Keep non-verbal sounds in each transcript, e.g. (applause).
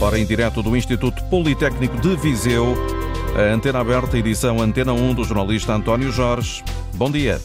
Ora, em direto do Instituto Politécnico de Viseu, a Antena Aberta, edição Antena 1 do jornalista António Jorge. Bom dia.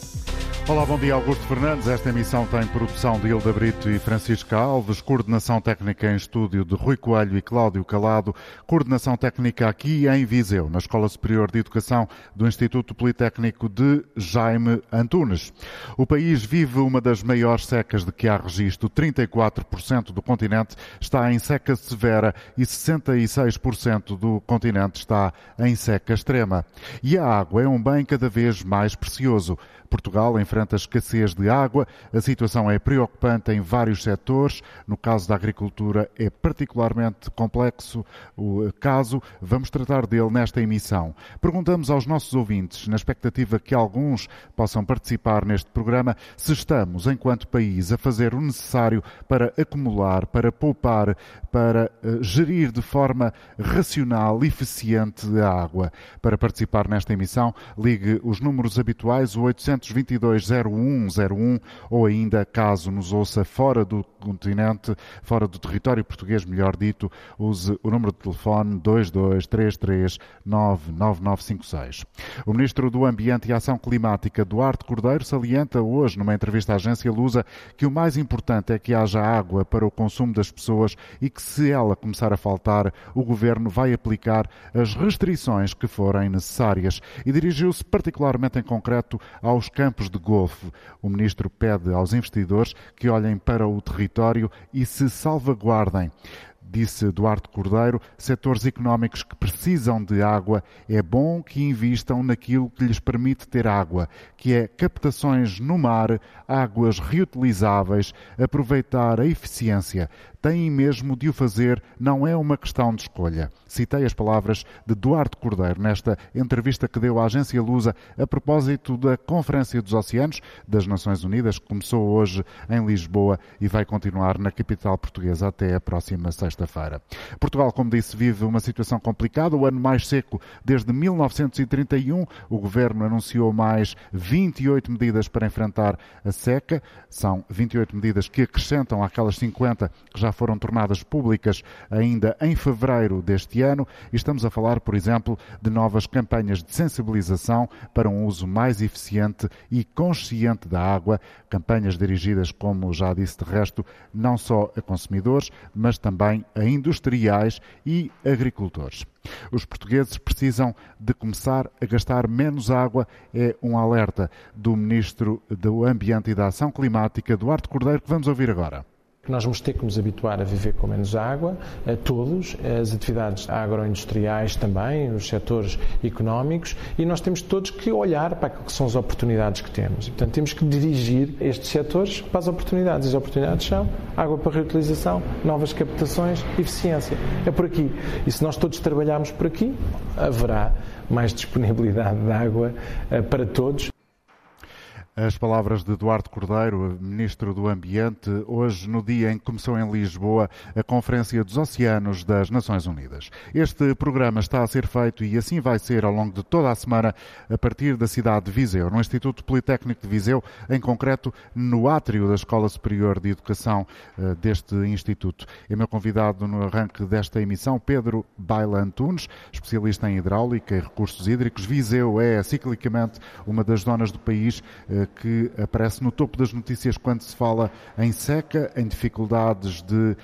Olá, bom dia, Augusto Fernandes. Esta emissão tem produção de Hilda Brito e Francisco Alves, coordenação técnica em estúdio de Rui Coelho e Cláudio Calado, coordenação técnica aqui em Viseu, na Escola Superior de Educação do Instituto Politécnico de Jaime Antunes. O país vive uma das maiores secas de que há registro. 34% do continente está em seca severa e 66% do continente está em seca extrema. E a água é um bem cada vez mais precioso. Portugal enfrenta escassez de água, a situação é preocupante em vários setores. No caso da agricultura, é particularmente complexo o caso. Vamos tratar dele nesta emissão. Perguntamos aos nossos ouvintes, na expectativa que alguns possam participar neste programa, se estamos, enquanto país, a fazer o necessário para acumular, para poupar, para uh, gerir de forma racional eficiente a água. Para participar nesta emissão, ligue os números habituais, o 800 222 0101 ou ainda, caso nos ouça fora do continente, fora do território português, melhor dito, use o número de telefone 2233 99956. O Ministro do Ambiente e Ação Climática, Duarte Cordeiro, salienta hoje, numa entrevista à agência Lusa, que o mais importante é que haja água para o consumo das pessoas e que, se ela começar a faltar, o Governo vai aplicar as restrições que forem necessárias. E dirigiu-se particularmente em concreto aos campos de golfe. O Ministro pede aos investidores que olhem para o território e se salvaguardem disse Duarte Cordeiro, setores económicos que precisam de água, é bom que invistam naquilo que lhes permite ter água, que é captações no mar, águas reutilizáveis, aproveitar a eficiência. Têm mesmo de o fazer, não é uma questão de escolha. Citei as palavras de Duarte Cordeiro nesta entrevista que deu à agência Lusa a propósito da Conferência dos Oceanos das Nações Unidas, que começou hoje em Lisboa e vai continuar na capital portuguesa até a próxima sexta-feira. Portugal, como disse, vive uma situação complicada, o ano mais seco desde 1931. O governo anunciou mais 28 medidas para enfrentar a seca. São 28 medidas que acrescentam àquelas 50 que já foram tornadas públicas ainda em fevereiro deste ano e estamos a falar, por exemplo, de novas campanhas de sensibilização para um uso mais eficiente e consciente da água, campanhas dirigidas, como já disse de resto, não só a consumidores, mas também a industriais e agricultores. Os portugueses precisam de começar a gastar menos água, é um alerta do Ministro do Ambiente e da Ação Climática, Duarte Cordeiro, que vamos ouvir agora. Nós vamos ter que nos habituar a viver com menos água, a todos, as atividades agroindustriais também, os setores económicos, e nós temos todos que olhar para aquilo que são as oportunidades que temos. Portanto, temos que dirigir estes setores para as oportunidades. As oportunidades são água para reutilização, novas captações, eficiência. É por aqui. E se nós todos trabalharmos por aqui, haverá mais disponibilidade de água eh, para todos. As palavras de Eduardo Cordeiro, Ministro do Ambiente, hoje no dia em que começou em Lisboa a Conferência dos Oceanos das Nações Unidas. Este programa está a ser feito e assim vai ser ao longo de toda a semana a partir da cidade de Viseu, no Instituto Politécnico de Viseu, em concreto no átrio da Escola Superior de Educação uh, deste Instituto. É meu convidado no arranque desta emissão Pedro Baila Antunes, especialista em hidráulica e recursos hídricos. Viseu é ciclicamente uma das zonas do país uh, que aparece no topo das notícias quando se fala em seca, em dificuldades de uh,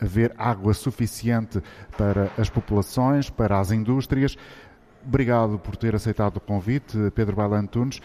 haver água suficiente para as populações, para as indústrias. Obrigado por ter aceitado o convite, Pedro Bailan Tunes.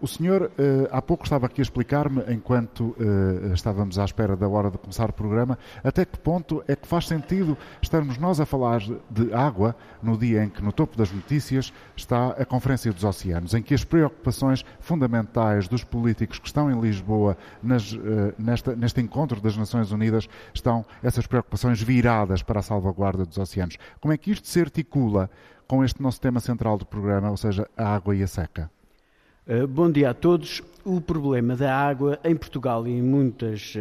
O senhor uh, há pouco estava aqui a explicar-me, enquanto uh, estávamos à espera da hora de começar o programa, até que ponto é que faz sentido estarmos nós a falar de água no dia em que, no topo das notícias, está a Conferência dos Oceanos, em que as preocupações fundamentais dos políticos que estão em Lisboa nas, uh, nesta, neste encontro das Nações Unidas estão essas preocupações viradas para a salvaguarda dos oceanos. Como é que isto se articula com este nosso tema central do programa, ou seja, a água e a seca? Uh, bom dia a todos. O problema da água em Portugal e em muitas uh,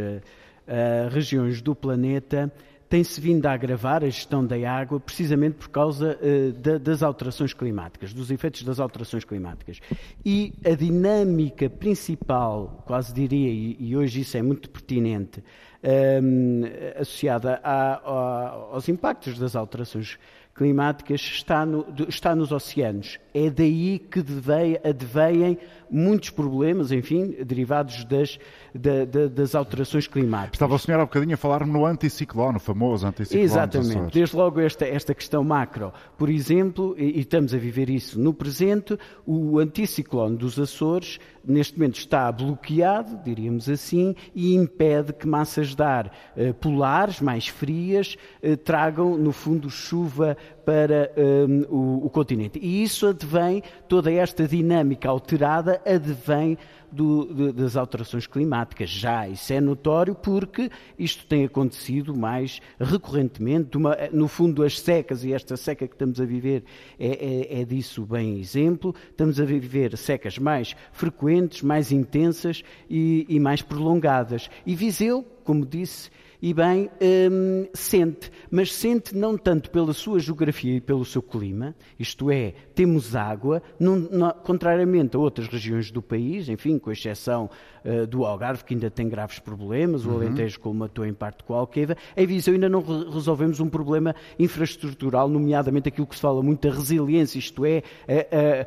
uh, regiões do planeta tem-se vindo a agravar a gestão da água precisamente por causa da, das alterações climáticas, dos efeitos das alterações climáticas. E a dinâmica principal, quase diria, e, e hoje isso é muito pertinente, um, associada a, a, aos impactos das alterações climáticas está, no, está nos oceanos. É daí que advêm muitos problemas, enfim, derivados das, da, da, das alterações climáticas. Estava o senhor há bocadinho a falar no anticiclone, o famoso anticiclone. Exatamente, desde logo esta, esta questão macro. Por exemplo, e, e estamos a viver isso no presente, o anticiclone dos Açores neste momento está bloqueado, diríamos assim, e impede que massas de ar eh, polares, mais frias, eh, tragam, no fundo, chuva para um, o, o, continente. E isso advém, toda esta dinâmica alterada advém do, de, das alterações climáticas. Já isso é notório porque isto tem acontecido mais recorrentemente. Uma, no fundo, as secas, e esta seca que estamos a viver é, é, é disso bem exemplo, estamos a viver secas mais frequentes, mais intensas e, e mais prolongadas. E Viseu, como disse, e bem hum, sente, mas sente não tanto pela sua geografia e pelo seu clima, isto é, temos água, não, não, contrariamente a outras regiões do país, enfim, com exceção uh, do Algarve, que ainda tem graves problemas, o uhum. Alentejo colmatou em parte com a Alqueva, em Viseu ainda não re resolvemos um problema infraestrutural, nomeadamente aquilo que se fala muito da resiliência, isto é, a, a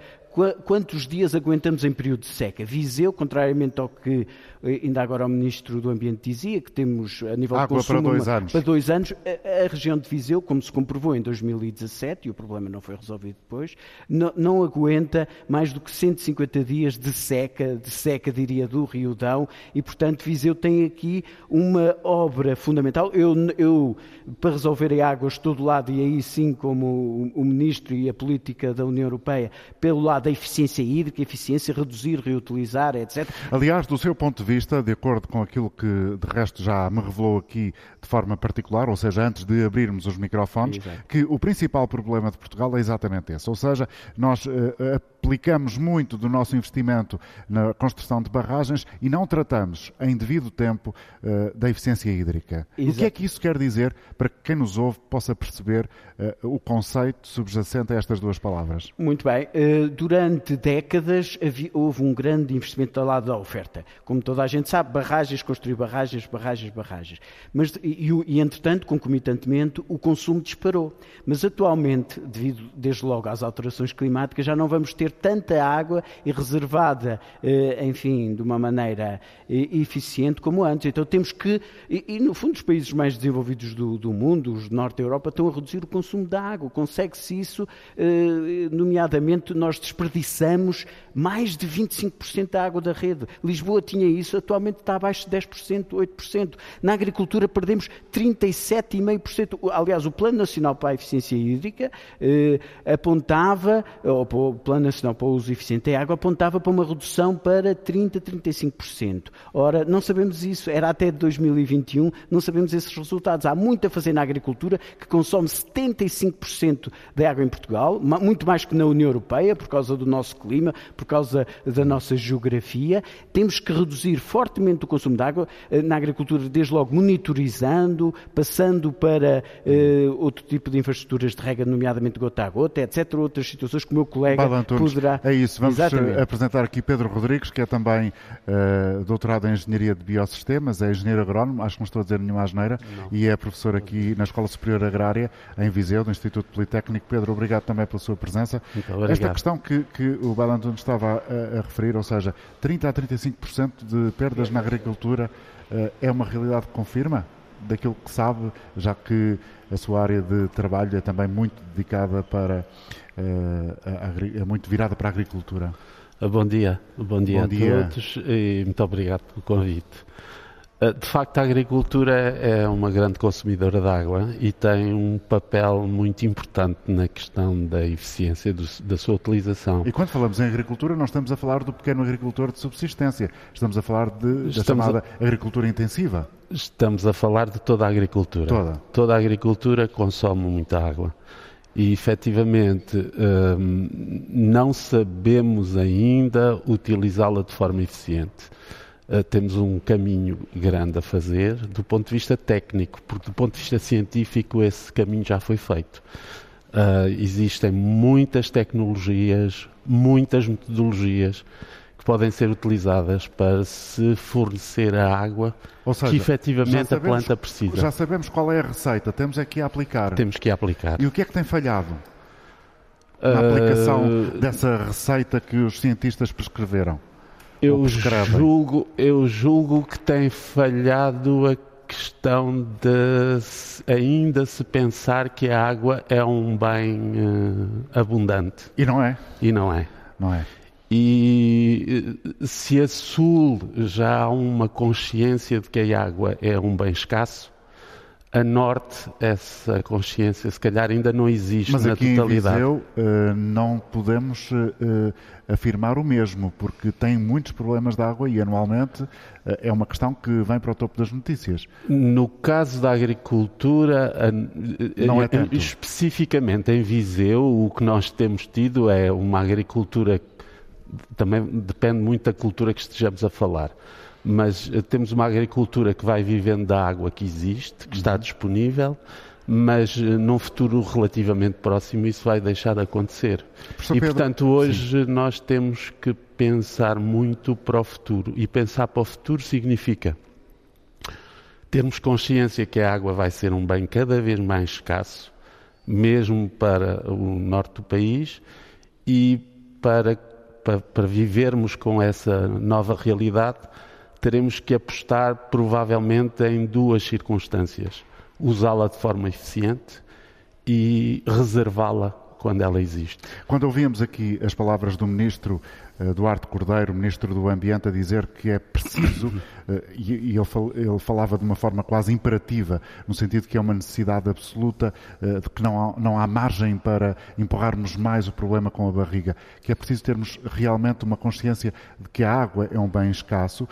quantos dias aguentamos em período de seca? Viseu, contrariamente ao que ainda agora o Ministro do Ambiente dizia, que temos a nível Água de consumo para dois anos, para dois anos a, a, região de Viseu, como se comprovou em 2017, e o problema não foi resolvido depois, não, não aguenta mais do que 150 dias de seca, de seca, diria, do Rio Dão, e portanto Viseu tem aqui uma obra fundamental. Eu, eu para resolver a água estou do lado, e aí sim como o, o Ministro e a política da União Europeia, pelo lado da eficiência hídrica, eficiência, reduzir, reutilizar, etc. Aliás, do seu ponto de vista, de acordo com aquilo que de resto já me revelou aqui de forma particular, ou seja, antes de abrirmos os microfones, Exato. que o principal problema de Portugal é exatamente esse. Ou seja, nós uh, aplicamos muito do nosso investimento na construção de barragens e não tratamos em devido tempo uh, da eficiência hídrica. Exato. O que é que isso quer dizer para que quem nos ouve possa perceber uh, o conceito subjacente a estas duas palavras? Muito bem. durante décadas havia, houve um grande investimento ao lado da oferta. Como toda a gente sabe, barragens, construir barragens, barragens, barragens. Mas, e, e, entretanto, concomitantemente, o consumo disparou. Mas atualmente, devido desde logo às alterações climáticas, já não vamos ter tanta água e reservada, eh, enfim, de uma maneira eh, eficiente como antes. Então temos que, e, e no fundo, os países mais desenvolvidos do, do, mundo, os de Norte da Europa, estão a reduzir o consumo de água. Consegue-se isso, eh, nomeadamente, nós desperdiçamos mais de 25% da água da rede. Lisboa tinha isso, atualmente está abaixo de 10%, 8%. Na agricultura perdemos 37,5%. Aliás, o Plano Nacional para a Eficiência Hídrica eh, apontava, ou o Plano Nacional para o Uso Eficiente da Água, apontava para uma redução para 30%, 35%. Ora, não sabemos isso, era até 2021, não sabemos esses resultados. Há muito a fazer na agricultura, que consome 75% da água em Portugal, muito mais que na União Europeia, por causa do nosso clima, por causa da nossa geografia. Temos que reduzir fortemente o consumo de água eh, na agricultura, desde logo monitorizando, passando para uh, outro tipo de infraestruturas de rega, nomeadamente gota a gota, etc. Outras situações que o meu colega poderá. É isso, vamos Exatamente. apresentar aqui Pedro Rodrigues, que é também uh, doutorado em Engenharia de Biosistemas, é engenheiro agrónomo, acho que não estou a dizer nenhuma asneira, não. e é professor aqui na Escola Superior Agrária, em Viseu, do Instituto Politécnico. Pedro, obrigado também pela sua presença. Esta questão que, que o Balanton estava a, a, referir, ou seja, 30 a 35% de perdas na agricultura, uh, é uma realidade que confirma? daquilo que sabe, já que a sua área de trabalho é também muito dedicada para, é muito virada para a agricultura. Bom dia, bom dia bom a dia. todos e muito obrigado pelo convite. Eh, de facto, a agricultura é uma grande consumidora de água e tem um papel muito importante na questão da eficiência do, da sua utilização. E quando falamos em agricultura, não estamos a falar do pequeno agricultor de subsistência, estamos a falar de, da chamada a... agricultura intensiva. Estamos a falar de toda a agricultura. Toda. Toda a agricultura consome muita água. E efetivamente hum, não sabemos ainda utilizá-la de forma eficiente. Uh, temos um caminho grande a fazer do ponto de vista técnico, porque do ponto de vista científico esse caminho já foi feito. Uh, existem muitas tecnologias, muitas metodologias que podem ser utilizadas para se fornecer a água seja, que efetivamente sabemos, a planta precisa. Já sabemos qual é a receita, temos aqui a aplicar. Temos que aplicar. E o que é que tem falhado na uh... aplicação dessa receita que os cientistas prescreveram? Eu julgo, eu julgo que tem falhado a questão de ainda se pensar que a água é um bem uh, abundante. E não é? E não é. Não é. E eh, se a Sul já há uma consciência de que a água é um bem escasso, a Norte essa consciência se calhar ainda não existe Mas na aqui totalidade. Em Viseu, uh, não podemos uh, afirmar o mesmo, porque tem muitos problemas de água e anualmente uh, é uma questão que vem para o topo das notícias. No caso da agricultura, não é tanto. especificamente em Viseu, o que nós temos tido é uma agricultura também depende muito da cultura que estejamos a falar. Mas eh, temos uma agricultura que vai vivendo da água que existe, que está uhum. disponível, mas eh, num futuro relativamente próximo isso vai deixar de acontecer. Professor e, Pedro, portanto, hoje sim. nós temos que pensar muito para o futuro. E pensar para o futuro significa termos consciência que a água vai ser um bem cada vez mais escasso, mesmo para o norte do país, e para para, para vivermos com essa nova realidade, teremos que apostar provavelmente em duas circunstâncias: usá-la de forma eficiente e reservá-la quando ela existe. Quando ouvimos aqui as palavras do Ministro Duarte Cordeiro, Ministro do Ambiente, a dizer que é preciso, uh, (coughs) e, ele, fal, ele, falava de uma forma quase imperativa, no sentido que é uma necessidade absoluta, uh, de que não há, não há margem para empurrarmos mais o problema com a barriga, que é preciso termos realmente uma consciência de que a água é um bem escasso.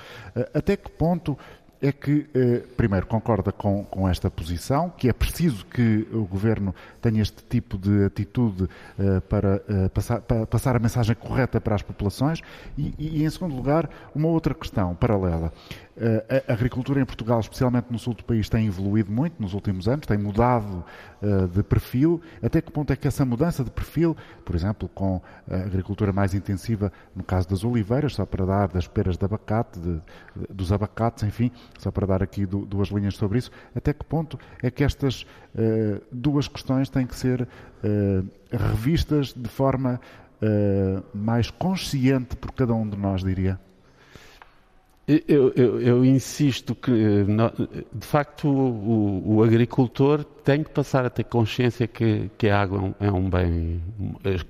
até que ponto é que, eh, primeiro, concorda com, com, esta posição, que é preciso que o Governo tenha este tipo de atitude eh, para, eh, passar, para, passar, a mensagem correta para as populações, e, e, em segundo lugar, uma outra questão paralela. Eh, a agricultura em Portugal, especialmente no sul do país, tem evoluído muito nos últimos anos, tem mudado uh, de perfil. Até que ponto é que essa mudança de perfil, por exemplo, com a agricultura mais intensiva, no caso das oliveiras, só para dar das peras de abacate, de, dos abacates, enfim, só para dar aqui duas linhas sobre isso, até que ponto é que estas uh, duas questões têm que ser revistas de forma mais consciente por cada um de nós, diria? Eu, eu, eu, insisto que, de facto, o, o, agricultor tem que passar a ter consciência que, que a água é um bem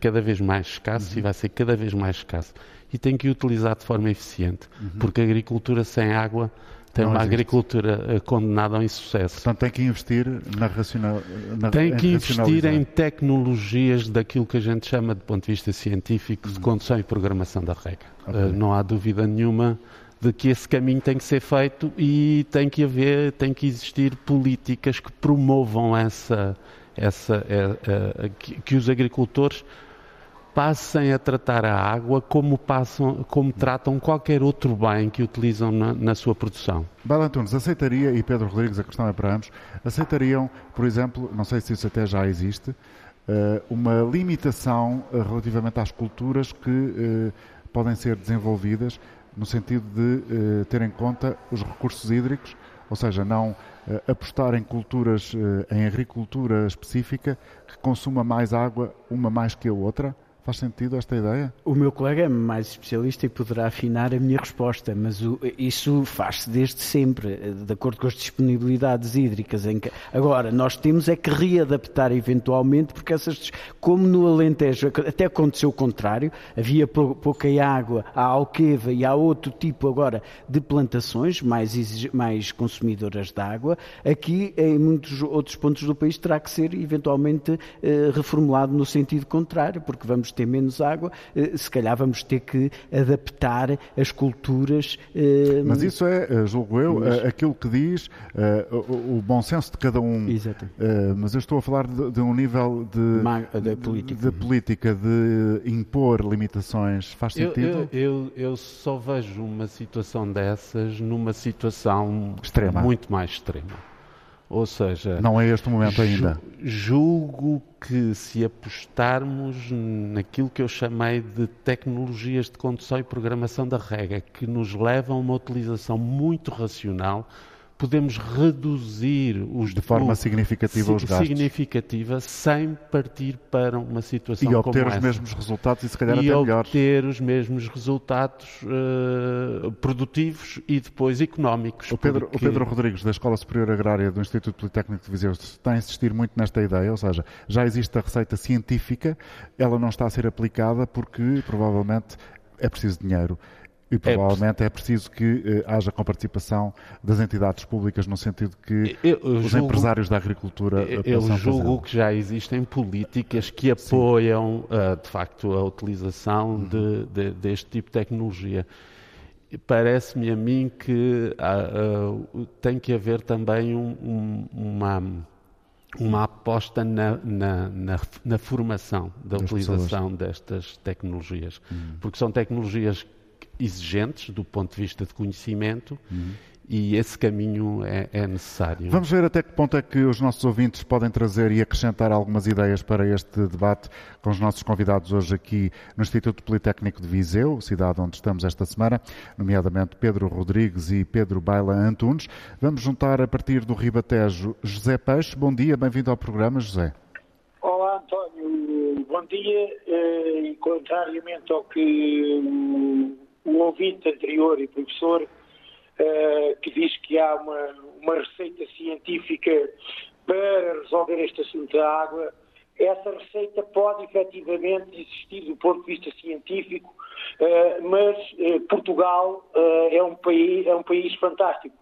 cada vez mais escasso uhum. e vai ser cada vez mais escasso. E tem que utilizar de forma eficiente, uhum. porque a agricultura sem água tem Não uma existe. agricultura eh, condenada ao insucesso. Portanto, tem que investir na racional... Na, tem que investir em tecnologias daquilo que a gente chama, de ponto de vista científico, uhum. de condução e programação da rega. Okay. Não há dúvida nenhuma de que esse caminho tem que ser feito e tem que haver, tem que existir políticas que promovam essa, essa é, é, que, que, os agricultores passem a tratar a água como passam, como tratam qualquer outro bem que utilizam na, na sua produção. Balantunes, aceitaria, e Pedro Rodrigues, a questão é para ambos, aceitariam, por exemplo, não sei se isso até já existe, eh, uma limitação relativamente às culturas que podem ser desenvolvidas no sentido de uh, ter em conta os recursos hídricos, ou seja, não uh, apostar em culturas, uh, em agricultura específica que consuma mais água, uma mais que a outra, Faz sentido esta ideia? O meu colega é mais especialista e poderá afinar a minha resposta, mas o, isso faz-se desde sempre, de acordo com as disponibilidades hídricas. Que, agora, nós temos é que readaptar eventualmente, porque essas, como no Alentejo, até aconteceu o contrário, havia pouca água à alqueva e há outro tipo agora de plantações mais, mais consumidoras de água, aqui em muitos outros pontos do país terá que ser eventualmente eh, reformulado no sentido contrário, porque vamos ter menos água, eh, se calhar vamos ter que adaptar as culturas. Eh, mas isso é, eh, julgo eu, mas... aquilo que diz o bom senso de cada um. Exato. Mas eu estou a falar de, de um nível de, de, política. de, política, de impor limitações. Faz sentido? Eu, eu, eu só vejo uma situação dessas numa situação extrema. muito mais extrema. Ou seja, não é este o momento ainda. Julgo que se apostarmos naquilo que eu chamei de tecnologias de condução e programação da rega, que nos levam a uma utilização muito racional, podemos reduzir os de forma o, significativa os gastos. significativa sem partir para uma situação e obter os essa. mesmos resultados e se calhar e até melhores. e obter os mesmos resultados uh, produtivos e depois económicos o Pedro, porque... o Pedro Rodrigues da Escola Superior Agrária do Instituto Politécnico de Viseu está a insistir muito nesta ideia ou seja já existe a receita científica ela não está a ser aplicada porque provavelmente é preciso dinheiro e é provavelmente é, preciso que eh, haja comparticipação das entidades públicas no sentido que eu, eu os julgo, empresários da agricultura eu, eu julgo fazer. que já existem políticas que apoiam uh, de facto a utilização uhum. de, de, deste tipo de tecnologia. Parece-me a mim que uh, uh, tem que haver também um, um, uma uma aposta na, na, na, na formação da utilização pessoas. destas tecnologias, uhum. porque são tecnologias exigentes do ponto de vista de conhecimento uhum. e esse caminho é, é, necessário. Vamos ver até que ponto é que os nossos ouvintes podem trazer e acrescentar algumas ideias para este debate com os nossos convidados hoje aqui no Instituto Politécnico de Viseu, cidade onde estamos esta semana, nomeadamente Pedro Rodrigues e Pedro Baila Antunes. Vamos juntar a partir do Ribatejo José Peixe. Bom dia, bem-vindo ao programa, José. Olá, António. Bom dia. Eh, contrariamente ao que o ouvinte anterior e professor uh, que diz que há uma, uma receita científica para resolver este assunto da água. Essa receita pode efetivamente existir do ponto de vista científico, uh, mas uh, Portugal é, um país, é um país fantástico,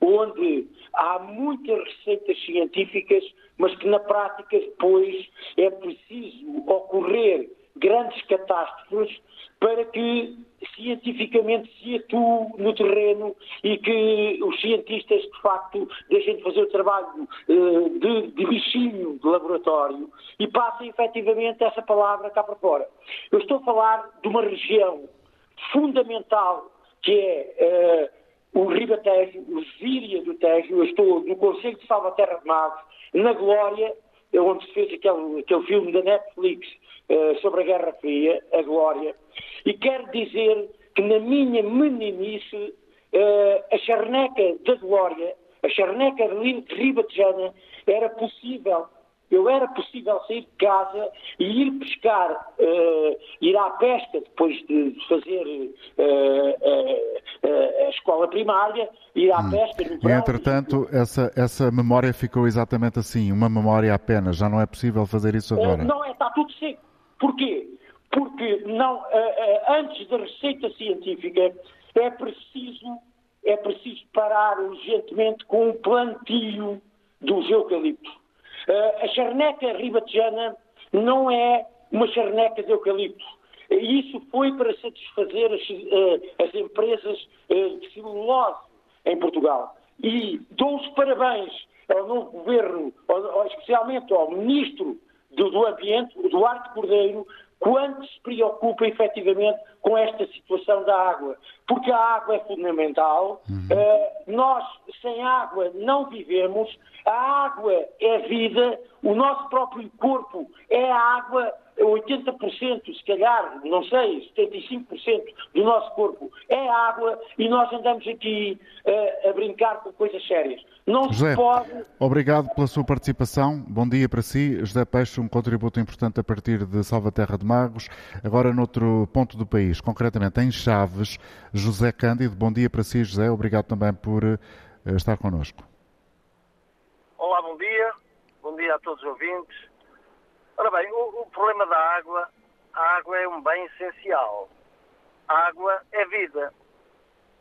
onde há muitas receitas científicas, mas que na prática depois é preciso ocorrer grandes catástrofes para que cientificamente se atue no terreno e que os cientistas, de facto, deixem de fazer o trabalho uh, de, de bichinho de laboratório e passem efetivamente essa palavra cá para fora. Eu estou a falar de uma região fundamental que é uh, o Ribatejo, o Zíria do Tejo. Eu estou no Conselho de Salvaterra de Magos, na Glória, onde se fez aquele, aquele filme da Netflix uh, sobre a Guerra Fria, a Glória. E quero dizer que na minha meninice, uh, a charneca da glória, a charneca de Ribatejana, era possível eu era possível sair de casa e ir pescar, uh, ir à pesca depois de fazer uh, uh, a escola primária, ir à hum. pesca no verão. E entretanto, essa, essa memória ficou exatamente assim, uma memória apenas, já não é possível fazer isso agora. não é, está tudo seco. Porquê? porque não, uh, uh, antes da receita científica é preciso, é preciso parar urgentemente com o plantio dos eucaliptos. Uh, a charneca ribatejana não é uma charneca de eucalipto. Isso foi para satisfazer as, as empresas de celulose em Portugal. E dou os parabéns ao novo governo, especialmente ao ministro do, do Ambiente, o Duarte Cordeiro, quando se preocupa efetivamente com esta situação da água. Porque a água é fundamental, uhum. uh, nós sem água não vivemos, a água é vida, o nosso próprio corpo é água, 80%, se calhar, não sei, 75% do nosso corpo é água e nós andamos aqui uh, a brincar com coisas sérias. Não José, se pode. Obrigado pela sua participação. Bom dia para si. José Peixe, um contributo importante a partir de Salvaterra de Magos. Agora, noutro ponto do país, concretamente em Chaves, José Cândido. Bom dia para si, José. Obrigado também por uh, estar connosco. Olá, bom dia. Bom dia a todos os ouvintes. Ora bem, o, o problema da água, a água é um bem essencial. A água é vida.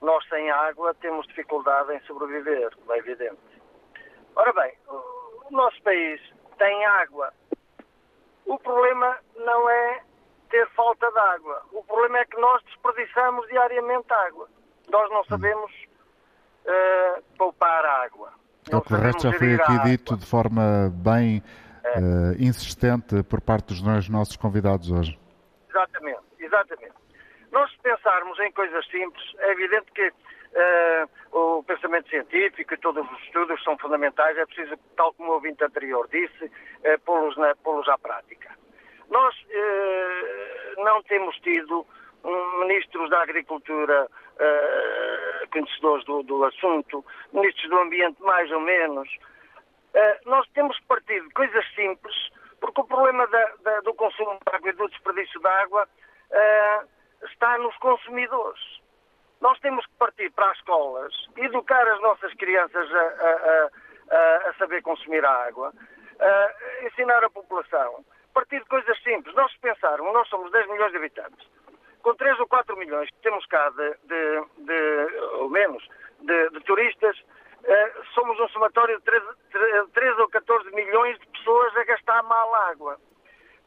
Nós, sem água, temos dificuldade em sobreviver, como é evidente. Ora bem, o nosso país tem água. O problema não é ter falta de água. O problema é que nós desperdiçamos diariamente água. Nós não sabemos uh, poupar água. É o que o resto já foi aqui dito de forma bem. Uh, insistente por parte dos nossos convidados hoje. Exatamente, exatamente. Nós, se pensarmos em coisas simples, é evidente que uh, o pensamento científico e todos os estudos são fundamentais, é preciso, tal como o ouvinte anterior disse, eh, pô-los, pô-los à prática. Nós eh, não temos tido ministros da Agricultura conhecedores do, do, assunto, ministros do Ambiente mais ou menos. Eh, nós temos partir de coisas simples, porque o problema da, da, do consumo de água e do desperdício de água eh, está nos consumidores. Nós temos que partir para as escolas, educar as nossas crianças a, a, a, a saber consumir a água, ensinar a população, partir de coisas simples. Nós pensarmos, nós somos 10 milhões de habitantes, com 3 ou 4 milhões que temos cá de, de, de ou menos, de, de turistas, somos um somatório de 13, 13 ou 14 milhões de pessoas a gastar mal água.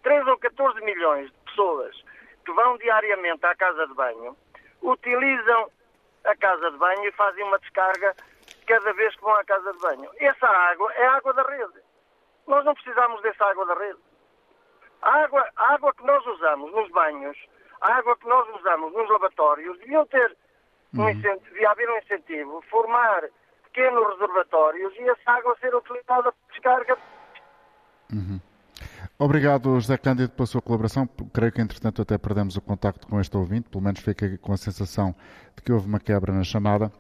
13 ou 14 milhões de pessoas que vão diariamente à casa de banho utilizam a casa de banho e fazem uma descarga cada vez que vão à casa de banho. Essa água é água da rede. Nós não precisamos dessa água da rede. A água, a água que nós usamos nos banhos, a água que nós usamos nos lavatórios, deviam ter um uhum. incentivo, devia haver um incentivo, formar pequenos reservatórios e essa água ser utilizada para descarga. Uhum. Obrigado, José Cândido, pela sua colaboração. Creio que, entretanto, até perdemos o contacto com este ouvinte, pelo menos fiquei com a sensação de que houve uma quebra na chamada.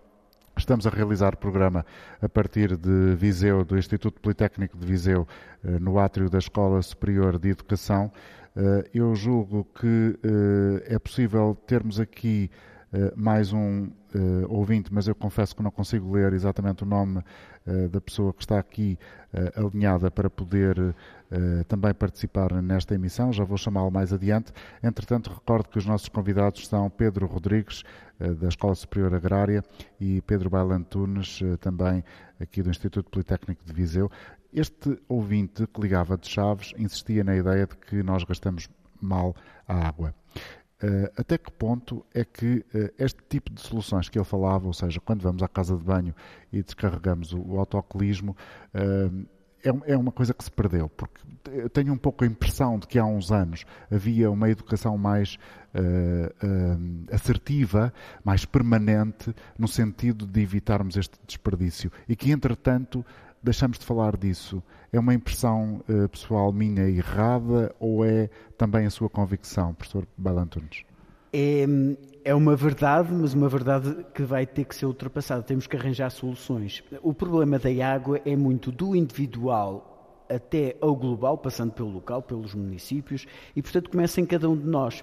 Estamos a realizar o programa a partir de Viseu, do Instituto Politécnico de Viseu, eh, no átrio da Escola Superior de Educação. Eh, eu julgo que eh, é possível termos aqui mais um ouvinte, mas eu confesso que não consigo ler exatamente o nome da pessoa que está aqui alinhada para poder eh, também participar nesta emissão. Já vou chamá-lo mais adiante. Entretanto, recordo que os nossos convidados são Pedro Rodrigues, uh, da Escola Superior Agrária, e Pedro Bailan Tunes, uh, também aqui do Instituto Politécnico de Viseu. Este ouvinte que ligava de Chaves insistia na ideia de que nós gastamos mal a água. Uh, até que ponto é que uh, este tipo de soluções que ele falava, ou seja, quando vamos à casa de banho e descarregamos o, o autocolismo, uh, é, uma coisa que se perdeu, porque tenho um pouco a impressão de que há uns anos havia uma educação mais uh, uh, assertiva, mais permanente, no sentido de evitarmos este desperdício e que, entretanto, deixamos de falar disso. É uma impressão uh, pessoal minha errada ou é também a sua convicção, professor Balantunes? É, é uma verdade, mas uma verdade que vai ter que ser ultrapassada. Temos que arranjar soluções. O problema da água é muito do individual até ao global, passando pelo local, pelos municípios, e portanto começa em cada um de nós.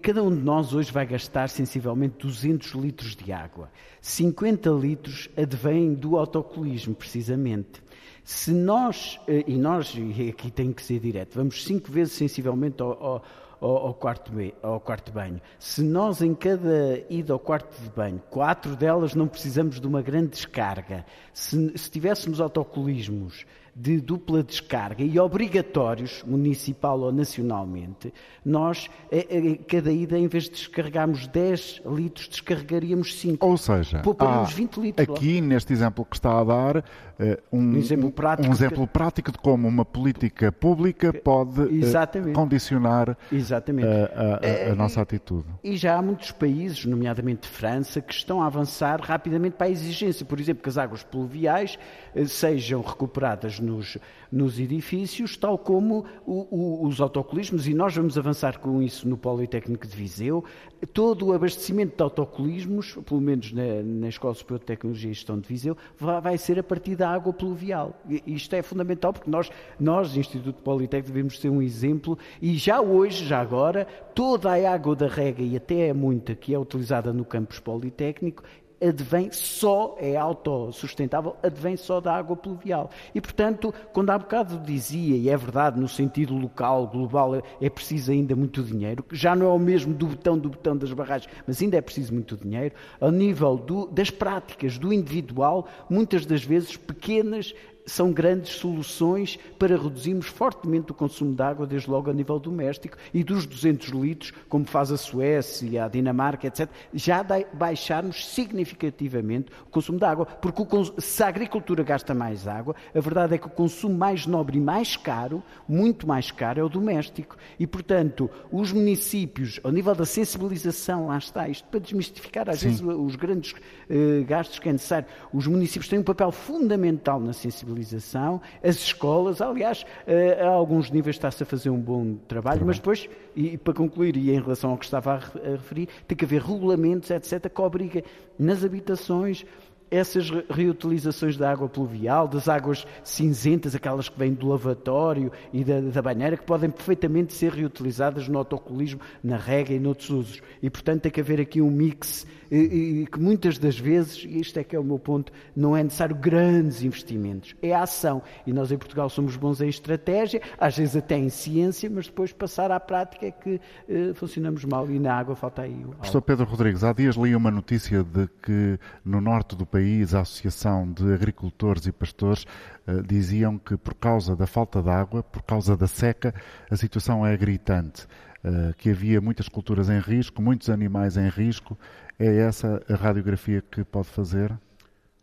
Cada um de nós hoje vai gastar sensivelmente 200 litros de água. 50 litros advêm do autocolismo, precisamente. Se nós, eh, e nós, e aqui tem que ser direto, vamos cinco vezes sensivelmente ao, ao ao, quarto, ao quarto banho. Se nós, em cada ida ao quarto de banho, quatro delas não precisamos de uma grande descarga, se, se tivéssemos autocolismos de dupla descarga e obrigatórios, municipal ou nacionalmente, nós, a, a, cada ida, em vez de descarregarmos 10 litros, descarregaríamos 5. Ou seja, pouparíamos 20 litros. Aqui, lá. neste exemplo que está a dar, eh, um, um, exemplo prático, um exemplo prático de como uma política pública pode uh, condicionar Exatamente. A, a, a, nossa atitude. E já há muitos países, nomeadamente França, que estão a avançar rapidamente para a exigência, por exemplo, que as águas pluviais eh, sejam recuperadas nos, nos edifícios, tal como o, o, os autocolismos, e nós vamos avançar com isso no Politécnico de Viseu. Todo o abastecimento de autocolismos, pelo menos na, na Escola Superior de Tecnologia e Gestão de Viseu, vai, vai ser a partir da água pluvial. Isto é fundamental porque nós, nós, Instituto Politécnico, devemos ser um exemplo e já hoje, já agora, toda a água da rega e até muita que é utilizada no campus Politécnico advém só, é autossustentável, advém só da água pluvial. E, portanto, quando há bocado dizia, e é verdade, no sentido local, global, é preciso ainda muito dinheiro, já não é o mesmo do botão do botão das barragens, mas ainda é preciso muito dinheiro, ao nível do, das práticas do individual, muitas das vezes pequenas são grandes soluções para reduzirmos fortemente o consumo de água, desde logo a nível doméstico, e dos 200 litros, como faz a Suécia, a Dinamarca, etc., já baixarmos significativamente o consumo de água. Porque o, se a agricultura gasta mais água, a verdade é que o consumo mais nobre e mais caro, muito mais caro, é o doméstico. E, portanto, os municípios, ao nível da sensibilização, lá está, isto para desmistificar às Sim. vezes os grandes eh, gastos que é necessário, os municípios têm um papel fundamental na sensibilização sensibilização, as escolas, aliás, eh, a alguns níveis está-se a fazer um bom trabalho, mas depois, e para concluir, e em relação ao que estava a referir, tem que haver regulamentos, etc., que obriguem nas habitações essas reutilizações da água pluvial, das águas cinzentas, aquelas que vêm do lavatório e da, da banheira, que podem perfeitamente ser reutilizadas no autocolismo, na rega e noutros usos. E, portanto, tem que haver aqui um mix e, e, que muitas das vezes, e isto é que é o meu ponto, não é necessário grandes investimentos, é a ação. E nós em Portugal somos bons em estratégia, às vezes até em ciência, mas depois passar à prática é que uh, funcionamos mal e na água falta aí. Professor Pedro Rodrigues, há dias li uma notícia de que no norte do país a Associação de Agricultores e Pastores uh, diziam que por causa da falta de água, por causa da seca, a situação é gritante. Uh, que havia muitas culturas em risco, muitos animais em risco, é essa a radiografia que pode fazer?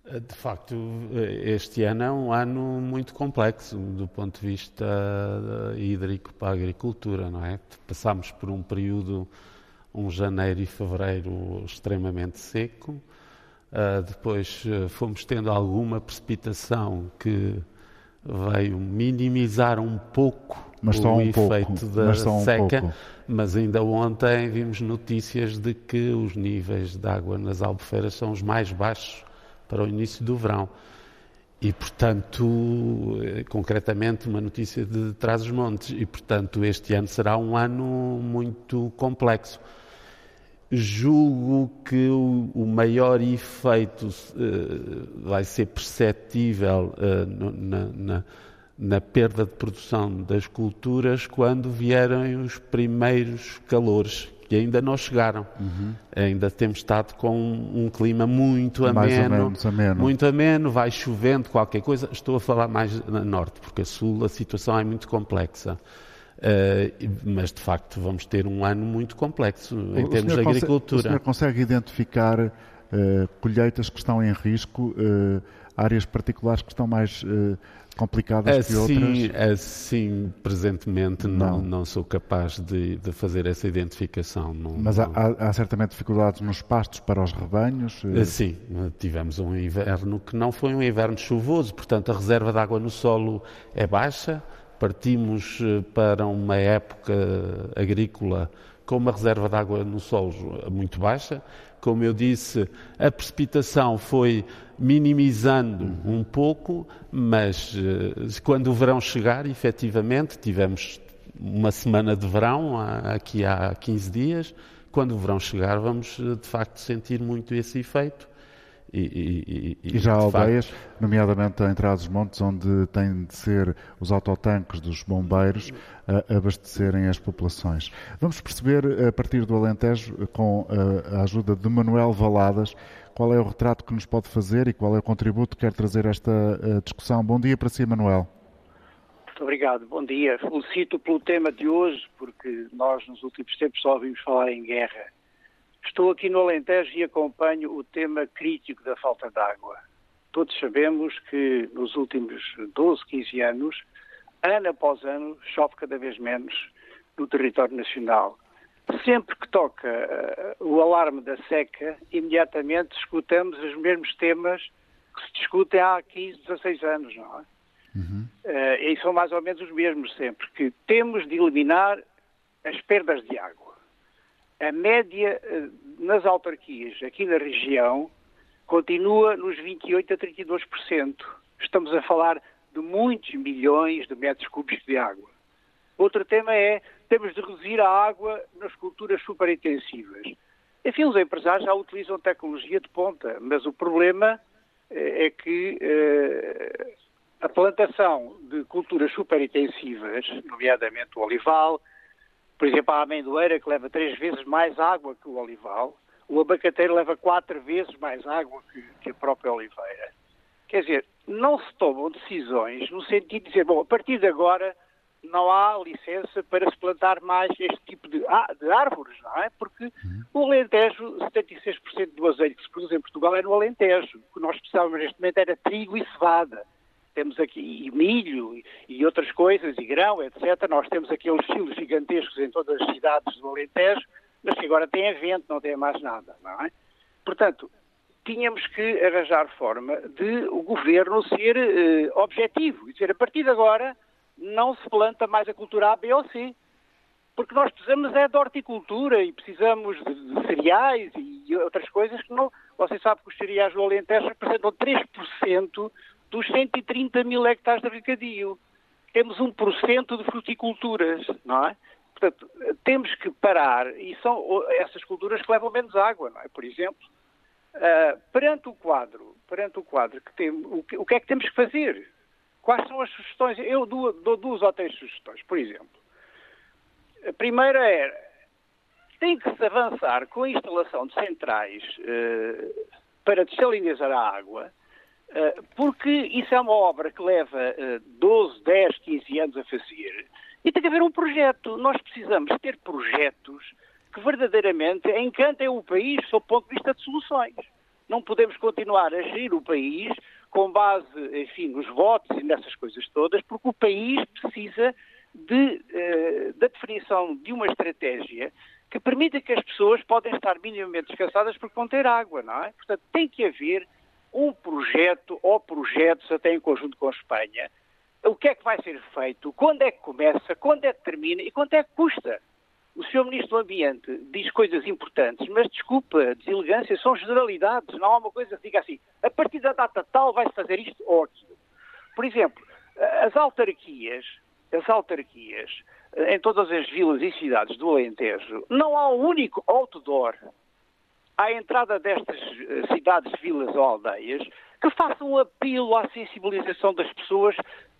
De facto, este ano é um ano muito complexo do ponto de vista hídrico para a agricultura, não é? Passámos por um período, um janeiro e fevereiro extremamente seco, depois fomos tendo alguma precipitação que veio minimizar um pouco mas o um efeito pouco, da mas um seca, pouco. mas ainda ontem vimos notícias de que os níveis de água nas albufeiras são os mais baixos para o início do verão. E, portanto, eh, concretamente, uma notícia de Trás-os-Montes. E, portanto, este ano será um ano muito complexo. Julgo que o, o maior efeito uh, vai ser perceptível uh, na, na na perda de produção das culturas quando vierem os primeiros calores, que ainda não chegaram. Uhum. Ainda temos estado com um, um clima muito ameno, ameno, muito ameno, vai chovendo qualquer coisa. Estou a falar mais na norte, porque a sul a situação é muito complexa. Uh, mas de facto vamos ter um ano muito complexo em o termos de agricultura. o senhor consegue identificar uh, colheitas que estão em risco, uh, áreas particulares que estão mais complicadas assim, que outras? Assim, presentemente não, não, não sou capaz de, de, fazer essa identificação. Não, Mas há, há, certamente dificuldades nos pastos para os rebanhos? Eh, sim, tivemos um inverno que não foi um inverno chuvoso, portanto a reserva de água no solo é baixa, partimos eh, para uma época agrícola com uma reserva de água no solo muito baixa. Como eu disse, a precipitação foi minimizando um pouco, mas uh, quando o verão chegar, efetivamente, tivemos uma semana de verão aqui há 15 dias, quando o verão chegar vamos eh, de facto sentir muito esse efeito. E, e, e, e já há aldeias, facto... nomeadamente em Trás-os-Montes, onde têm de ser os autotanques dos bombeiros a abastecerem as populações. Vamos perceber, a partir do Alentejo, com a ajuda de Manuel Valadas, qual é o retrato que nos pode fazer e qual é o contributo que quer trazer esta uh, discussão. Bom dia para si, Manuel. Muito obrigado, bom dia. Felicito pelo tema de hoje, porque nós nos últimos tempos só ouvimos falar em guerra. Estou aqui no Alentejo e acompanho o tema crítico da falta de água. Todos sabemos que nos últimos 12, 15 anos, ano após ano, chove cada vez menos no território nacional sempre que toca uh, o alarme da seca, imediatamente escutamos os mesmos temas que se discutem há 15, 16 anos, não é? Uhum. Uh, e são mais ou menos os mesmos sempre, que temos de eliminar as perdas de água. A média uh, nas autarquias aqui na região continua nos 28 a 32%. Estamos a falar de muitos milhões de metros cúbicos de água. Outro tema é temos de reduzir a água nas culturas superintensivas. Enfim, os empresários já utilizam tecnologia de ponta, mas o problema eh, é que eh, a plantação de culturas superintensivas, nomeadamente o olival, por exemplo, a amendoeira, que leva três vezes mais água que o olival, o abacateiro leva quatro vezes mais água que, que a própria oliveira. Quer dizer, não se tomam decisões no sentido de dizer, bom, a partir de agora não há licença para se plantar mais este tipo de, de árvores, não é? Porque uhum. o Alentejo, 76% do azeite que se produz em Portugal é no Alentejo. O que nós precisávamos neste momento era trigo e cevada. Temos aqui e milho e, outras coisas, e grão, etc. Nós temos aqueles filos gigantescos em todas as cidades do Alentejo, mas que agora têm vento, não tem mais nada, não é? Portanto, tínhamos que arranjar forma de o governo ser eh, objetivo e dizer, a partir de agora não se planta mais a cultura A, B ou C. Porque nós precisamos é de horticultura e precisamos de, de cereais e outras coisas que não. Você sabe que os cereais do Alentejo representam 3% dos 130 mil hectares de regadio. Temos 1% de fruticulturas, não é? Portanto, temos que parar, e são essas culturas que levam menos água, não é? Por exemplo, uh, perante o quadro, perante o quadro que temos, o que, o que é que temos que fazer? Quais são as sugestões? Eu dou, dou duas ou três sugestões. Por exemplo, a primeira é tem que se avançar com a instalação de centrais uh, para desalinizar a água, porque isso é uma obra que leva uh, 12, 10, 15 anos a fazer e tem que haver um projeto. Nós precisamos ter projetos que verdadeiramente encantem o país sob o ponto de vista de soluções. Não podemos continuar a gerir o país com base, enfim, nos votos e nessas coisas todas, porque o país precisa de, uh, da definição de uma estratégia que permita que as pessoas podem estar minimamente descansadas porque vão ter água, não é? Portanto, tem que haver um projeto ou projetos até em conjunto com a Espanha. O que é que vai ser feito? Quando é que começa? Quando é que termina? E quanto é que custa? O Sr. Ministro do Ambiente diz coisas importantes, mas desculpa, deselegância, são generalidades. Não há uma coisa que diga assim, a partir da data tal vai-se fazer isto ou aquilo. Por exemplo, as autarquias, as autarquias, em todas as vilas e cidades do Alentejo, não há um único outdoor à entrada destas eh, cidades, vilas ou aldeias que faça um apelo à sensibilização das pessoas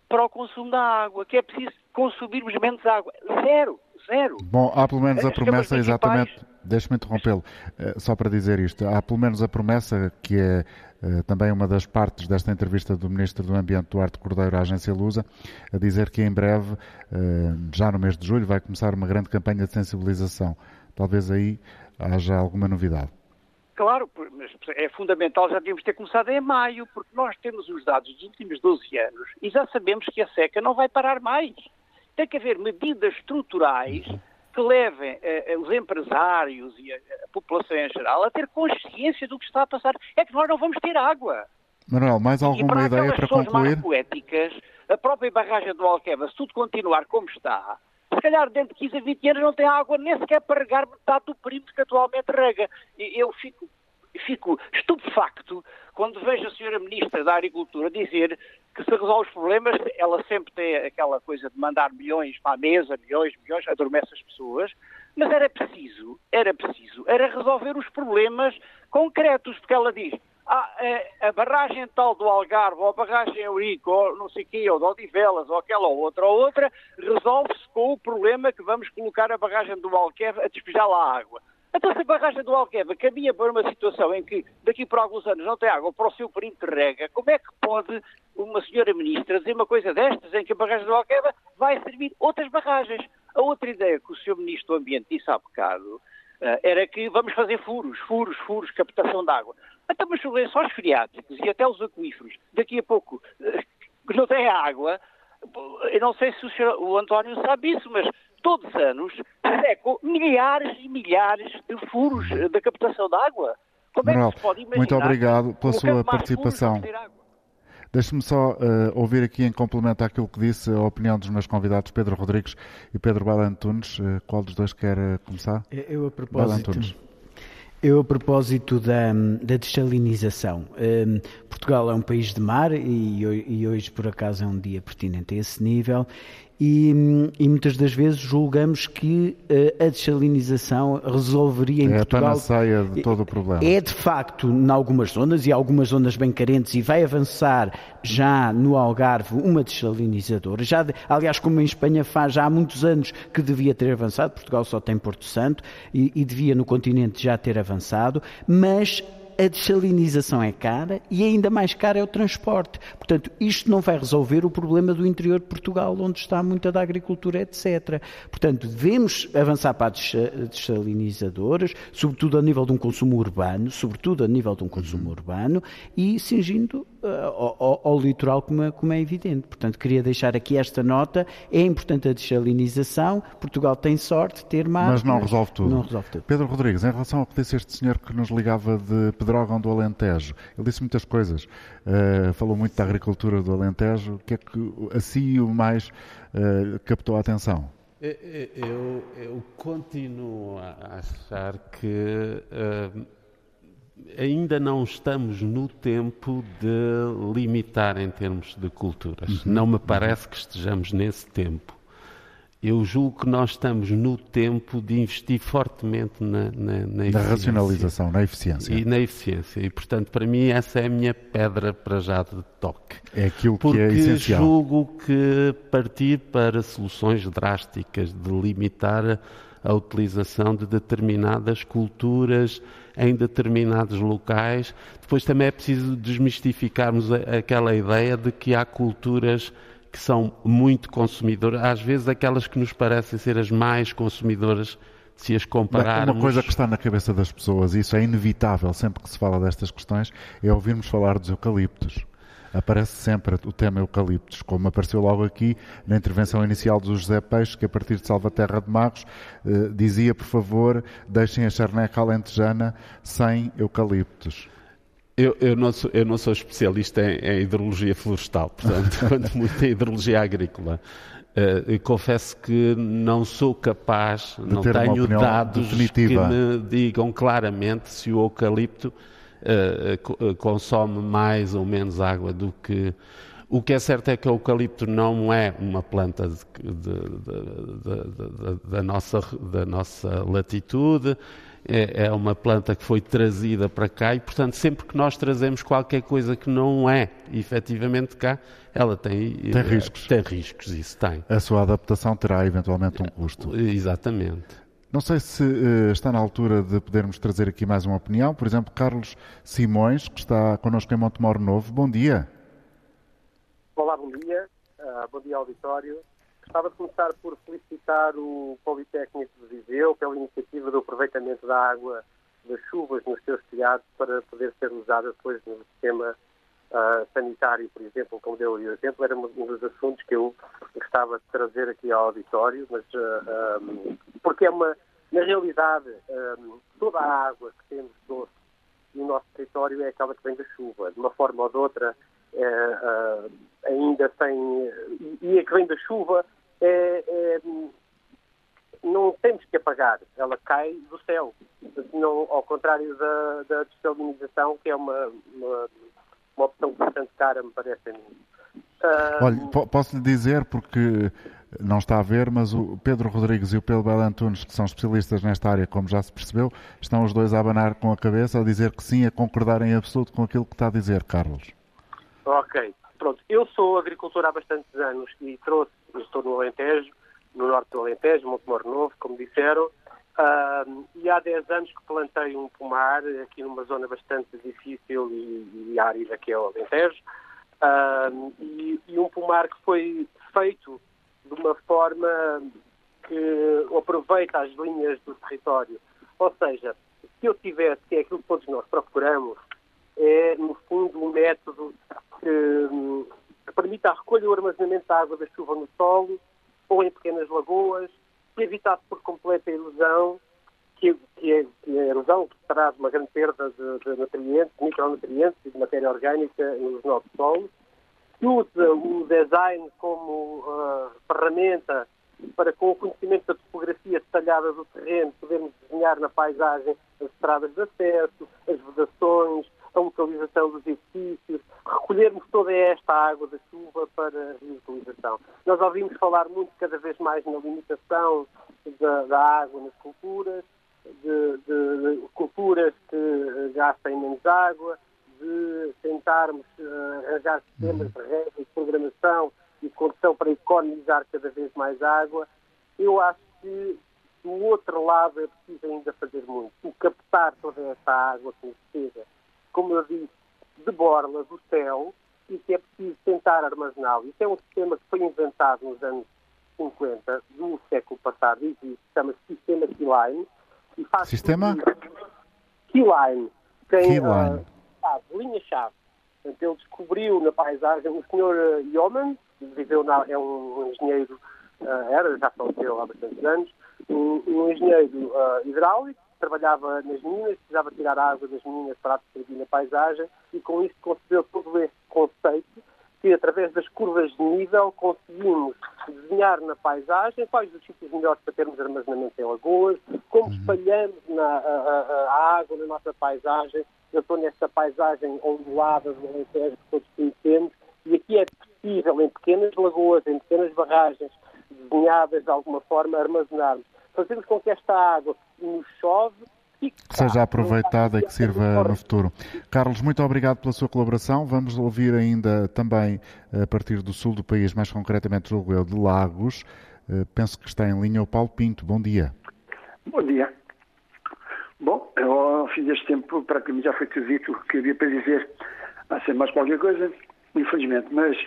para o consumo da água, que é preciso consumirmos menos água. Zero zero. Bom, há pelo menos a promessa, exatamente, deixe-me interrompê-lo, eh, só para dizer isto, há pelo menos a promessa que é eh, também uma das partes desta entrevista do Ministro do Ambiente, Duarte Cordeiro, à agência Lusa, a dizer que em breve, já no mês de julho, vai começar uma grande campanha de sensibilização. Talvez aí haja alguma novidade. Claro, mas é fundamental, já devíamos ter começado em maio, porque nós temos os dados dos últimos 12 anos e já sabemos que a seca não vai parar mais. Tem que haver medidas estruturais que levem uh, os empresários e a, a, população em geral a ter consciência do que está a passar. É que nós não vamos ter água. Manuel, mais alguma ideia para concluir? Mais poéticas, a própria barragem do Alqueva, se tudo continuar como está, se calhar dentro de 15 a 20 anos não tem água nem sequer para regar metade do perímetro que atualmente rega. Eu fico, fico estupefacto quando vejo a senhora Ministra da Agricultura dizer que se resolve os problemas, ela sempre tem aquela coisa de mandar milhões para a mesa, milhões, milhões, adormece as pessoas, mas era preciso, era preciso, era resolver os problemas concretos, porque ela diz, ah, a, a barragem tal do Algarve, ou a barragem Eurico, ou não sei o quê, ou de Odivelas, ou aquela ou outra ou outra, resolve-se com o problema que vamos colocar a barragem do Alqueve a despejar lá a água. Então, se a barragem do Alqueva caminha para uma situação em que daqui por alguns anos não tem água para o seu perímetro rega, como é que pode uma senhora ministra dizer uma coisa destas, em que a barragem do Alqueva vai servir outras barragens? A outra ideia que o senhor ministro do Ambiente disse há bocado uh, era que vamos fazer furos, furos, furos, captação de água. Então, mas os lençóis freáticos e até os aquíferos, daqui a pouco, uh, não têm água, eu não sei se o, senhor, o António sabe isso, mas todos os anos secam milhares e milhares de furos da captação de água. Como Manuel, é que se pode imaginar? Muito obrigado pela sua participação. Deixe-me só uh, ouvir aqui em complemento àquilo que disse a opinião dos meus convidados Pedro Rodrigues e Pedro Balan Tunes. Uh, qual dos dois quer uh, começar? Eu, a propósito, eu, a propósito da, da desalinização. Um, Portugal é um país de mar e, e, hoje, por acaso, é um dia pertinente a esse nível e, e, muitas das vezes julgamos que uh, a desalinização resolveria em é Portugal... É a panaceia de todo o problema. É de facto, em algumas zonas, e algumas zonas bem carentes, e vai avançar já no Algarve uma desalinizadora. Já, aliás, como em Espanha faz já há muitos anos que devia ter avançado, Portugal só tem Porto Santo, e, e devia no continente já ter avançado, mas a desalinização é cara e ainda mais caro é o transporte. Portanto, isto não vai resolver o problema do interior de Portugal, onde está muita da agricultura, etc. Portanto, devemos avançar para as desalinizadoras, sobretudo a nível de um consumo urbano, sobretudo a nível de um consumo urbano, e cingindo uh, ao, ao, litoral, como é, como é evidente. Portanto, queria deixar aqui esta nota. É importante a desalinização. Portugal tem sorte de ter mar. Mas não resolve tudo. Não resolve tudo. Pedro Rodrigues, em relação ao que disse este senhor que nos ligava de Pedrógão do Alentejo, ele disse muitas coisas. Uh, falou muito da agricultura do Alentejo. O que é que a si o mais uh, captou a atenção? Eu, eu, continuo a achar que uh, ainda não estamos no tempo de limitar em termos de culturas. Uhum. Não me parece que estejamos nesse tempo. Eu julgo que nós estamos no tempo de investir fortemente na, na, na, na racionalização, na eficiência. E na eficiência. E, portanto, para mim, essa é a minha pedra para já de toque. É aquilo Porque que é essencial. Porque julgo que partir para soluções drásticas de limitar a utilização de determinadas culturas em determinados locais. Depois também é preciso desmistificarmos aquela ideia de que há culturas que são muito consumidoras, às vezes aquelas que nos parecem ser as mais consumidoras, se as compararmos. Uma coisa que está na cabeça das pessoas, e isso é inevitável sempre que se fala destas questões, é ouvirmos falar dos eucaliptos. Aparece sempre o tema eucaliptos, como apareceu logo aqui na intervenção inicial do José Peixe, que a partir de Salvaterra de Magos eh, dizia, por favor, deixem a charneca alentejana sem eucaliptos. Eu, eu, não sou, eu, não sou, especialista em, em hidrologia florestal, portanto, (laughs) quanto muito em hidrologia agrícola. Uh, confesso que não sou capaz, De não tenho dados definitiva. que me digam claramente se o eucalipto uh, consome mais ou menos água do que. O que é certo é que o eucalipto não é uma planta de, de, de, da, nossa, da nossa latitude é, é uma planta que foi trazida para cá e, portanto, sempre que nós trazemos qualquer coisa que não é efetivamente cá, ela tem, tem riscos. Tem riscos, isso tem. A sua adaptação terá eventualmente um custo. Exatamente. Não sei se uh, está na altura de podermos trazer aqui mais uma opinião. Por exemplo, Carlos Simões, que está connosco em Montemor Novo. Bom dia. Olá, bom dia. Uh, bom dia, auditório. Gostava de começar por felicitar o Politécnico de Viseu pela iniciativa do aproveitamento da água das chuvas nos seus telhados para poder ser usada depois no sistema uh, sanitário, por exemplo, como deu o exemplo, era um dos assuntos que eu gostava de trazer aqui ao auditório, mas uh, ah, um, ah, porque é uma, na realidade, um, toda a água que temos doce no nosso território é aquela que vem da chuva, de uma forma ou de outra, uh, ainda tem, e, a que vem da chuva é, é, não temos que apagar, ela cai do céu. Não, ao contrário da, da desalinização, que é uma, uma, uma opção bastante cara, me parece a mim. Uh, Olha, posso lhe dizer, porque não está a ver, mas o Pedro Rodrigues e o Pedro Bel Antunes, que são especialistas nesta área, como já se percebeu, estão os dois a abanar com a cabeça, a dizer que sim, a concordar em absoluto com aquilo que está a dizer, Carlos. Ok, pronto. Eu sou agricultor há bastantes anos e trouxe estou no Alentejo, no norte do Alentejo, Montemor Novo, como disseram, uh, e há 10 anos que plantei um pomar aqui numa zona bastante difícil e, e árida que é o Alentejo, uh, e, e, um pomar que foi feito de uma forma que aproveita as linhas do território. Ou seja, se eu tivesse, que é aquilo que todos nós procuramos, é, no fundo, um método que que permita a recolha e o armazenamento da água da chuva no solo ou em pequenas lagoas, que evitasse por completo a erosão, que, que, é, que a erosão traz uma grande perda de, de nutrientes, micronutrientes e de matéria orgânica nos nossos solos, que usa o design como uh, ferramenta para, com o conhecimento da topografia detalhada do terreno, podermos desenhar na paisagem as estradas de acesso, as vedações, a localização dos edifícios, recolhermos toda esta água da chuva para reutilização. Nós ouvimos falar muito, cada vez mais, na limitação da, da água nas culturas, de, de, de, culturas que gastem menos água, de tentarmos uh, arranjar sistemas de regra de programação e de condição para economizar cada vez mais água. Eu acho que do outro lado é preciso ainda fazer muito. O captar toda esta água que nos chega como eu disse, de borla do céu e que é preciso tentar armazená-lo. Isso é um sistema que foi inventado nos anos 50 do século passado, existe, chama-se Sistema Keyline. E faz sistema? Keyline. Tem Keyline. Uh, linha-chave. Então, ele descobriu na paisagem, o Sr. Yeoman, viveu na, é um, engenheiro, uh, era, já faleceu há bastantes anos, um, um engenheiro uh, hidráulico, trabalhava nas minas, precisava tirar água das minas para absorver na paisagem e com isso concebeu todo esse conceito que através das curvas de nível conseguimos desenhar na paisagem quais os sítios melhores para termos armazenamento em lagoas, como uhum. espalhamos na, a, a, a água na nossa paisagem. Eu estou nesta paisagem ondulada do Alentejo que todos conhecemos e aqui é possível, em pequenas lagoas, em pequenas barragens, desenhadas de alguma forma, armazenarmos. Fazemos com que esta água nos chove que seja aproveitada e que sirva no futuro. Carlos, muito obrigado pela sua colaboração. Vamos ouvir ainda também a partir do sul do país, mais concretamente do eu, de Lagos. Eh, penso que está em linha o Paulo Pinto. Bom dia. Bom dia. Bom, eu, ao fim deste tempo, para mim já foi tudo dito o que havia para dizer. Há sempre mais qualquer coisa, infelizmente. Mas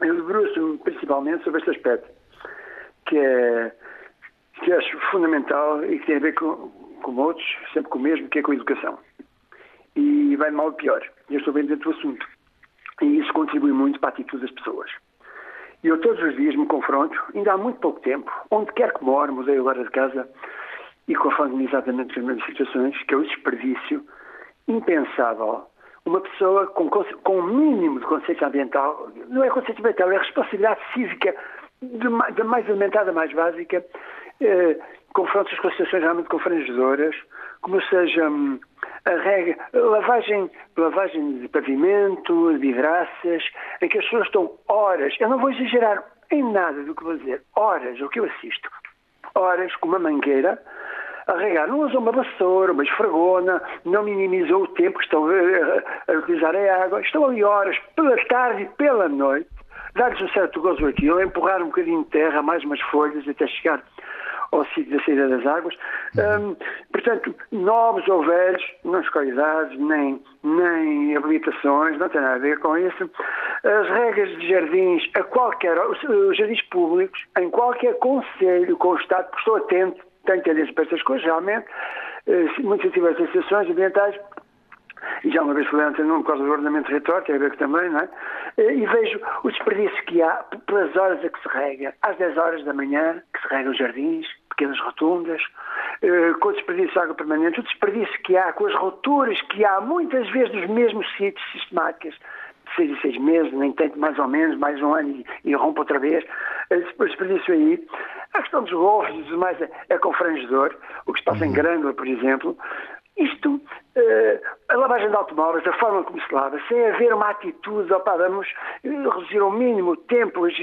eu debruço principalmente sobre este aspecto, que é que acho fundamental e que tem a ver com, como outros, sempre com o mesmo, que é com a educação. E vai mal e pior. Eu estou bem dentro do assunto. E isso contribui muito para a atitude das pessoas. E eu todos os dias me confronto, ainda há muito pouco tempo, onde quer que moro, mudei agora de casa, e conforme exatamente as mesmas situações, que é o desperdício impensável. Uma pessoa com, com um mínimo de consciência ambiental, não é consciência ambiental, é responsabilidade cívica da mais alimentada, mais básica, eh, confrontos com situações realmente confrangedoras, como seja hum, a regra, lavagem, lavagem de pavimento, de vidraças, em que as pessoas estão horas, eu não vou exagerar em nada do que vou dizer, horas, o que eu assisto, horas com uma mangueira, a regar, não usam uma vassoura, uma esfregona, não minimizou o tempo que estão a, a, utilizar a água, estão ali horas, pela tarde e pela noite, dar-lhes um certo gozo aquilo, empurrar um bocadinho de terra, mais umas folhas até chegar ao sítio da saída das águas. Uhum. Um, portanto, novos ou velhos, não escolhe idades, nem, nem habilitações, não tem nada a ver com isso. As regras de jardins, a qualquer, os jardins públicos, em qualquer conselho com o Estado, porque estou atento, tenho tendência para estas coisas, realmente, uh, muitas tive essas associações ambientais, e já uma vez fui antes, não por causa do ordenamento território, tem a ver também, não é? Eh, e vejo o desperdício que há pelas horas a que se rega. Às 10 horas da manhã, que se rega os jardins, pequenas rotundas, eh, com o desperdício de água permanente, o desperdício que há, com as rupturas que há, muitas vezes nos mesmos sítios sistemáticas, de seis em seis meses, nem tanto mais ou menos, mais um ano e, e rompe outra vez, eh, o desperdício aí. A questão dos golfos e tudo mais é, é confrangedor, o que se passa uhum. em Grândola, por exemplo, isto, uh, a lavagem de automóveis, a forma como se lava, sem haver uma atitude, opa, vamos reduzir ao mínimo tempos,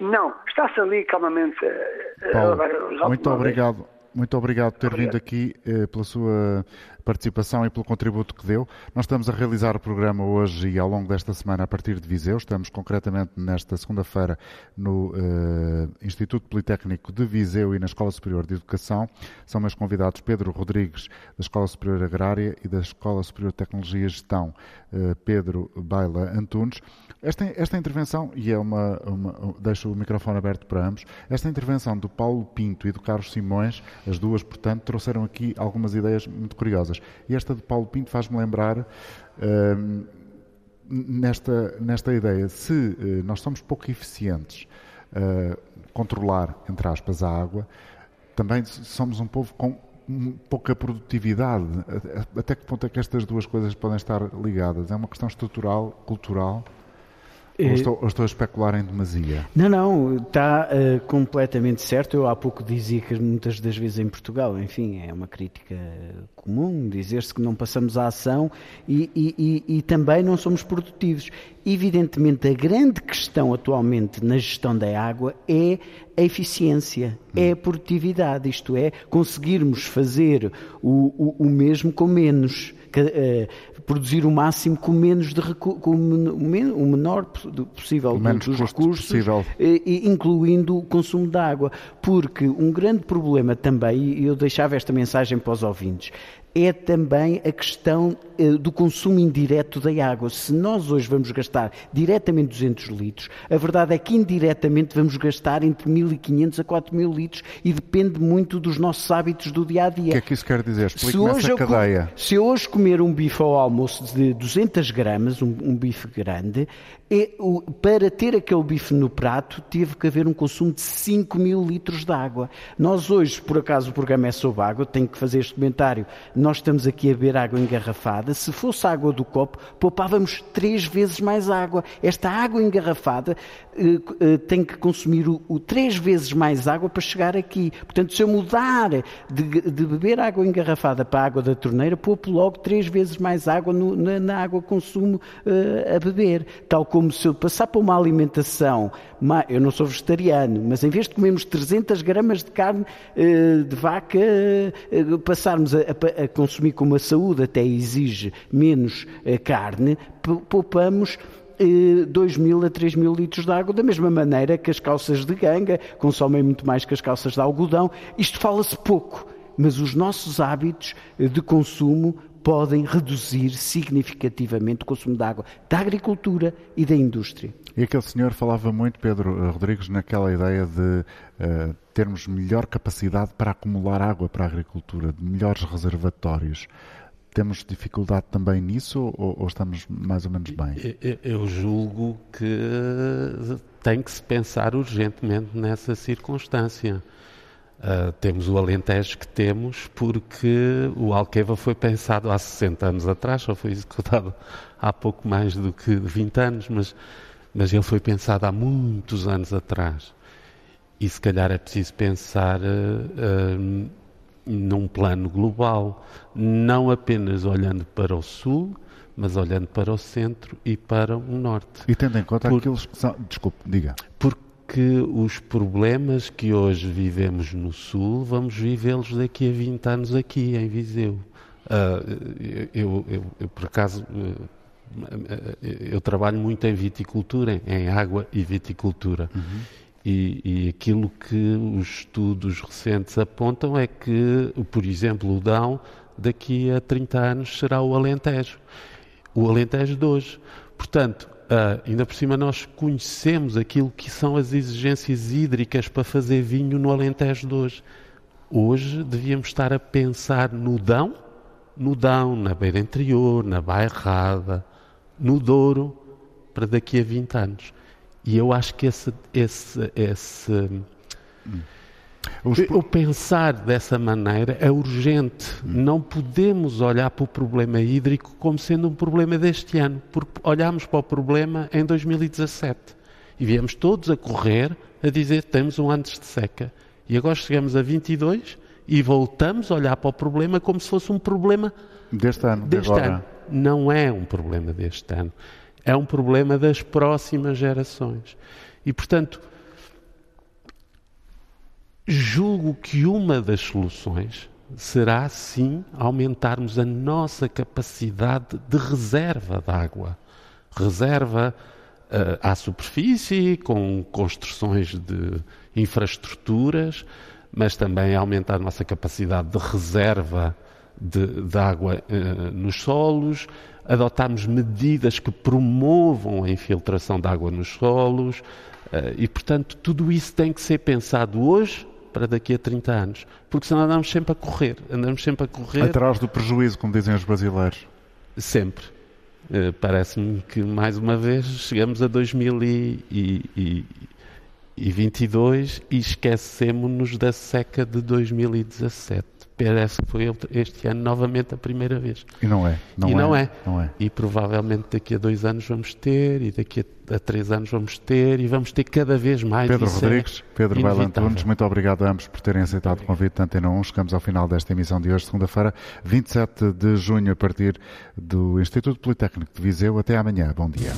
não, está-se ali calmamente uh, Paulo, a lavar os automóveis. Muito obrigado. Muito obrigado por ter vindo aqui, eh, pela sua participação e pelo contributo que deu. Nós estamos a realizar o programa hoje e ao longo desta semana a partir de Viseu. Estamos concretamente nesta segunda-feira no uh, Instituto Politécnico de Viseu e na Escola Superior de Educação. São meus convidados Pedro Rodrigues, da Escola Superior Agrária e da Escola Superior de Tecnologia e Gestão, uh, Pedro Baila Antunes. Esta, esta intervenção, e é uma, uma, deixo o microfone aberto para ambos, esta intervenção do Paulo Pinto e do Carlos Simões, as duas, portanto, trouxeram aqui algumas ideias muito curiosas. E esta de Paulo Pinto faz-me lembrar uh, nesta, nesta ideia, se uh, nós somos pouco eficientes uh, controlar, entre aspas, a água, também somos um povo com pouca produtividade. Até que ponto é que estas duas coisas podem estar ligadas? É uma questão estrutural, cultural? Ou eh, estou, ou estou, a especular em demasia? Não, não, está uh, completamente certo. Eu há pouco dizia que muitas das vezes em Portugal, enfim, é uma crítica comum dizer-se que não passamos a ação e, e, e, e, também não somos produtivos. Evidentemente, a grande questão atualmente na gestão da água é a eficiência, é a produtividade, isto é, conseguirmos fazer o, o, o mesmo com menos. Uh, produzir o máximo com menos de com o menor possível o menos dos recursos, possível. incluindo o consumo de água, porque um grande problema também, e eu deixava esta mensagem para os ouvintes, é também a questão eh, do consumo indireto da água. Se nós hoje vamos gastar diretamente 200 litros, a verdade é que indiretamente vamos gastar entre 1.500 a 4.000 litros e depende muito dos nossos hábitos do dia a dia. O que é que isso quer dizer? Explique-me essa cadeia. Se eu hoje comer um bife ao almoço de 200 gramas, um, um bife grande, é, o, para ter aquele bife no prato, teve que haver um consumo de 5 mil litros de água. Nós hoje, por acaso o programa é sobre água, tenho que fazer este comentário, nós estamos aqui a beber água engarrafada. Se fosse água do copo, poupávamos três vezes mais água. Esta água engarrafada tem que consumir o, o, três vezes mais água para chegar aqui. Portanto, se eu mudar de, de beber água engarrafada para a água da torneira, poupo logo três vezes mais água no, na, na, água que consumo uh, a beber. Tal como se eu passar para uma alimentação, eu não sou vegetariano, mas em vez de comermos 300 gramas de carne eh, de vaca, eh, passarmos a, a consumir como a saúde até exige menos eh, carne, poupamos 2 mil a 3 mil litros de água, da mesma maneira que as calças de ganga consomem muito mais que as calças de algodão. Isto fala-se pouco, mas os nossos hábitos de consumo podem reduzir significativamente o consumo de água da agricultura e da indústria. E aquele senhor falava muito, Pedro eh, Rodrigues, naquela ideia de uh, termos melhor capacidade para acumular água para a agricultura, de melhores reservatórios. Temos dificuldade também nisso ou, ou estamos mais ou menos bem? Eu, julgo que tem que se pensar urgentemente nessa circunstância. Uh, temos o Alentejo que temos porque o Alqueva foi pensado há 60 anos atrás, só foi executado há pouco mais do que 20 anos, mas, mas ele foi pensado há muitos anos atrás. E se calhar é preciso pensar uh, uh, num plano global, não apenas olhando para o Sul, mas olhando para o centro e para o norte. E tendo em conta Por, aqueles que são. Desculpe, diga. Porque que os problemas que hoje vivemos no Sul, vamos vivê-los daqui a 20 anos aqui, em Viseu. Uh, eu, eu, eu, por acaso, uh, eu trabalho muito em viticultura, em água e viticultura. Uhum. E, e, aquilo que os estudos recentes apontam é que, por exemplo, o Dão, daqui a 30 anos, será o Alentejo. O Alentejo de hoje. Portanto, Uh, ainda por cima nós conhecemos aquilo que são as exigências hídricas para fazer vinho no Alentejo de hoje. Hoje devíamos estar a pensar no Dão, no Dão, na beira interior, na Bairrada, no Douro, para daqui a 20 anos. E eu acho que esse, esse, esse hum os... O pensar dessa maneira é urgente. Hum. Não podemos olhar para o problema hídrico como sendo um problema deste ano, porque olhámos para o problema em 2017 e viemos todos a correr a dizer que temos um antes de seca. E agora chegamos a 22 e voltamos a olhar para o problema como se fosse um problema deste ano. Deste ano. Não é um problema deste ano. É um problema das próximas gerações. E, portanto, Julgo que uma das soluções será, sim, aumentarmos a nossa capacidade de reserva de água. Reserva uh, à superfície, com construções de infraestruturas, mas também aumentar a nossa capacidade de reserva de, de água uh, nos solos, adotarmos medidas que promovam a infiltração de água nos solos, uh, e, portanto, tudo isso tem que ser pensado hoje para daqui a 30 anos. Porque senão andamos sempre a correr. Andamos sempre a correr. Atrás do prejuízo, como dizem os brasileiros. Sempre. Uh, Parece-me que, mais uma vez, chegamos a 2022 e esquecemos-nos da seca de 2017 parece que foi este ano novamente a primeira vez. E não é. Não e é, não, é. não é. E provavelmente daqui a dois anos vamos ter, e daqui a, três anos vamos ter, e vamos ter cada vez mais. Pedro é Rodrigues, é Pedro Bailantunes, muito obrigado a ambos por terem aceitado o convite da Antena 1. Chegamos ao final desta emissão de hoje, segunda-feira, 27 de junho, a partir do Instituto Politécnico de Viseu. Até amanhã. Bom dia.